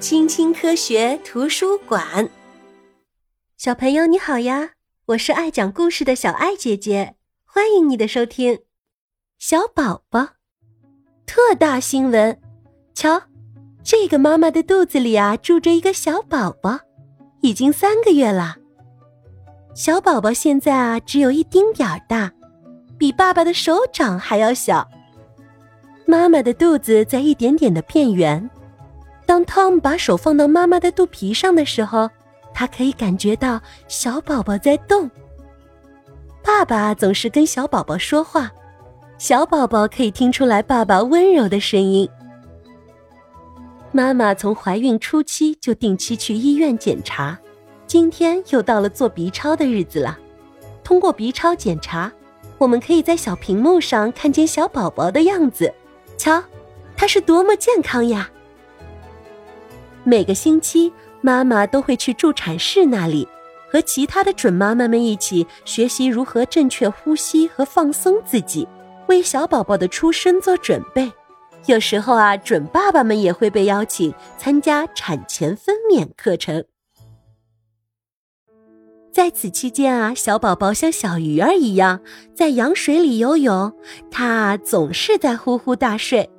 青青科学图书馆，小朋友你好呀！我是爱讲故事的小爱姐姐，欢迎你的收听。小宝宝，特大新闻！瞧，这个妈妈的肚子里啊，住着一个小宝宝，已经三个月了。小宝宝现在啊，只有一丁点儿大，比爸爸的手掌还要小。妈妈的肚子在一点点的变圆。当 Tom 把手放到妈妈的肚皮上的时候，他可以感觉到小宝宝在动。爸爸总是跟小宝宝说话，小宝宝可以听出来爸爸温柔的声音。妈妈从怀孕初期就定期去医院检查，今天又到了做 B 超的日子了。通过 B 超检查，我们可以在小屏幕上看见小宝宝的样子。瞧，他是多么健康呀！每个星期，妈妈都会去助产士那里，和其他的准妈妈们一起学习如何正确呼吸和放松自己，为小宝宝的出生做准备。有时候啊，准爸爸们也会被邀请参加产前分娩课程。在此期间啊，小宝宝像小鱼儿一样在羊水里游泳，他总是在呼呼大睡。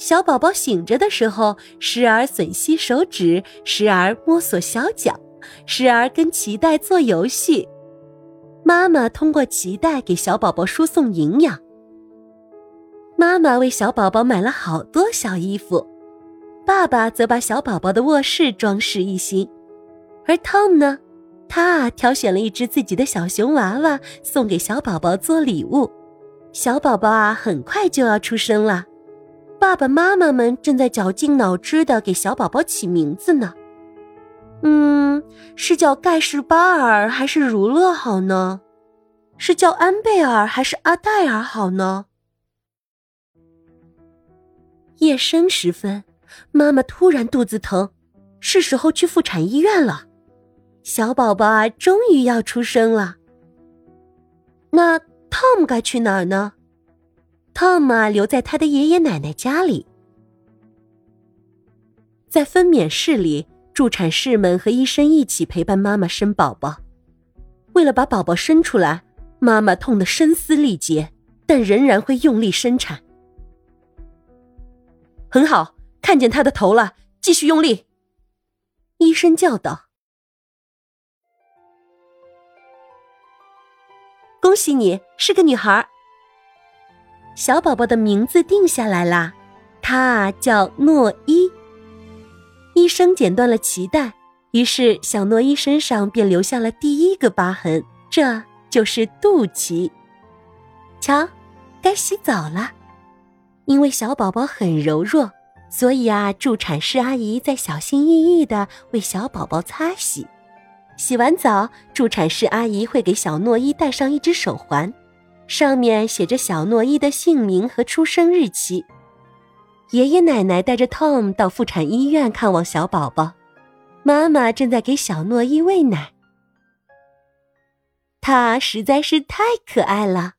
小宝宝醒着的时候，时而吮吸手指，时而摸索小脚，时而跟脐带做游戏。妈妈通过脐带给小宝宝输送营养。妈妈为小宝宝买了好多小衣服，爸爸则把小宝宝的卧室装饰一新。而 Tom 呢，他啊挑选了一只自己的小熊娃娃送给小宝宝做礼物。小宝宝啊，很快就要出生了。爸爸妈妈们正在绞尽脑汁的给小宝宝起名字呢。嗯，是叫盖世巴尔还是儒勒好呢？是叫安贝尔还是阿黛尔好呢？夜深时分，妈妈突然肚子疼，是时候去妇产医院了。小宝宝啊，终于要出生了。那 Tom 该去哪儿呢？Tom，留在他的爷爷奶奶家里。在分娩室里，助产士们和医生一起陪伴妈妈生宝宝。为了把宝宝生出来，妈妈痛得声嘶力竭，但仍然会用力生产。很好，看见他的头了，继续用力。医生叫道：“恭喜你，是个女孩。”小宝宝的名字定下来啦，他叫诺伊。医生剪断了脐带，于是小诺伊身上便留下了第一个疤痕，这就是肚脐。瞧，该洗澡了。因为小宝宝很柔弱，所以啊，助产士阿姨在小心翼翼的为小宝宝擦洗。洗完澡，助产士阿姨会给小诺伊戴上一只手环。上面写着小诺伊的姓名和出生日期。爷爷奶奶带着 Tom 到妇产医院看望小宝宝，妈妈正在给小诺伊喂奶。他实在是太可爱了，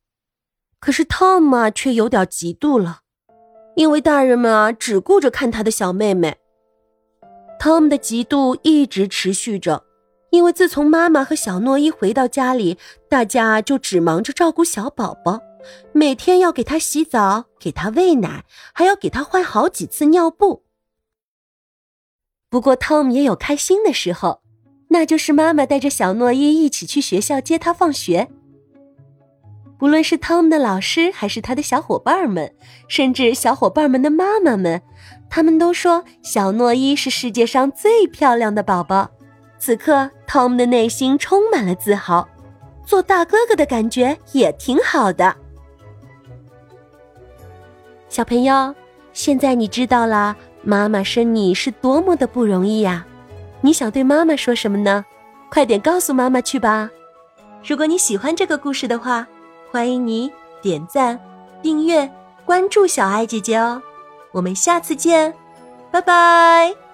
可是 Tom 啊却有点嫉妒了，因为大人们啊只顾着看他的小妹妹。Tom 的嫉妒一直持续着。因为自从妈妈和小诺伊回到家里，大家就只忙着照顾小宝宝，每天要给他洗澡、给他喂奶，还要给他换好几次尿布。不过，Tom 也有开心的时候，那就是妈妈带着小诺伊一起去学校接他放学。不论是 Tom 的老师，还是他的小伙伴们，甚至小伙伴们的妈妈们，他们都说小诺伊是世界上最漂亮的宝宝。此刻，Tom 的内心充满了自豪，做大哥哥的感觉也挺好的。小朋友，现在你知道了妈妈生你是多么的不容易呀！你想对妈妈说什么呢？快点告诉妈妈去吧！如果你喜欢这个故事的话，欢迎你点赞、订阅、关注小爱姐姐哦！我们下次见，拜拜。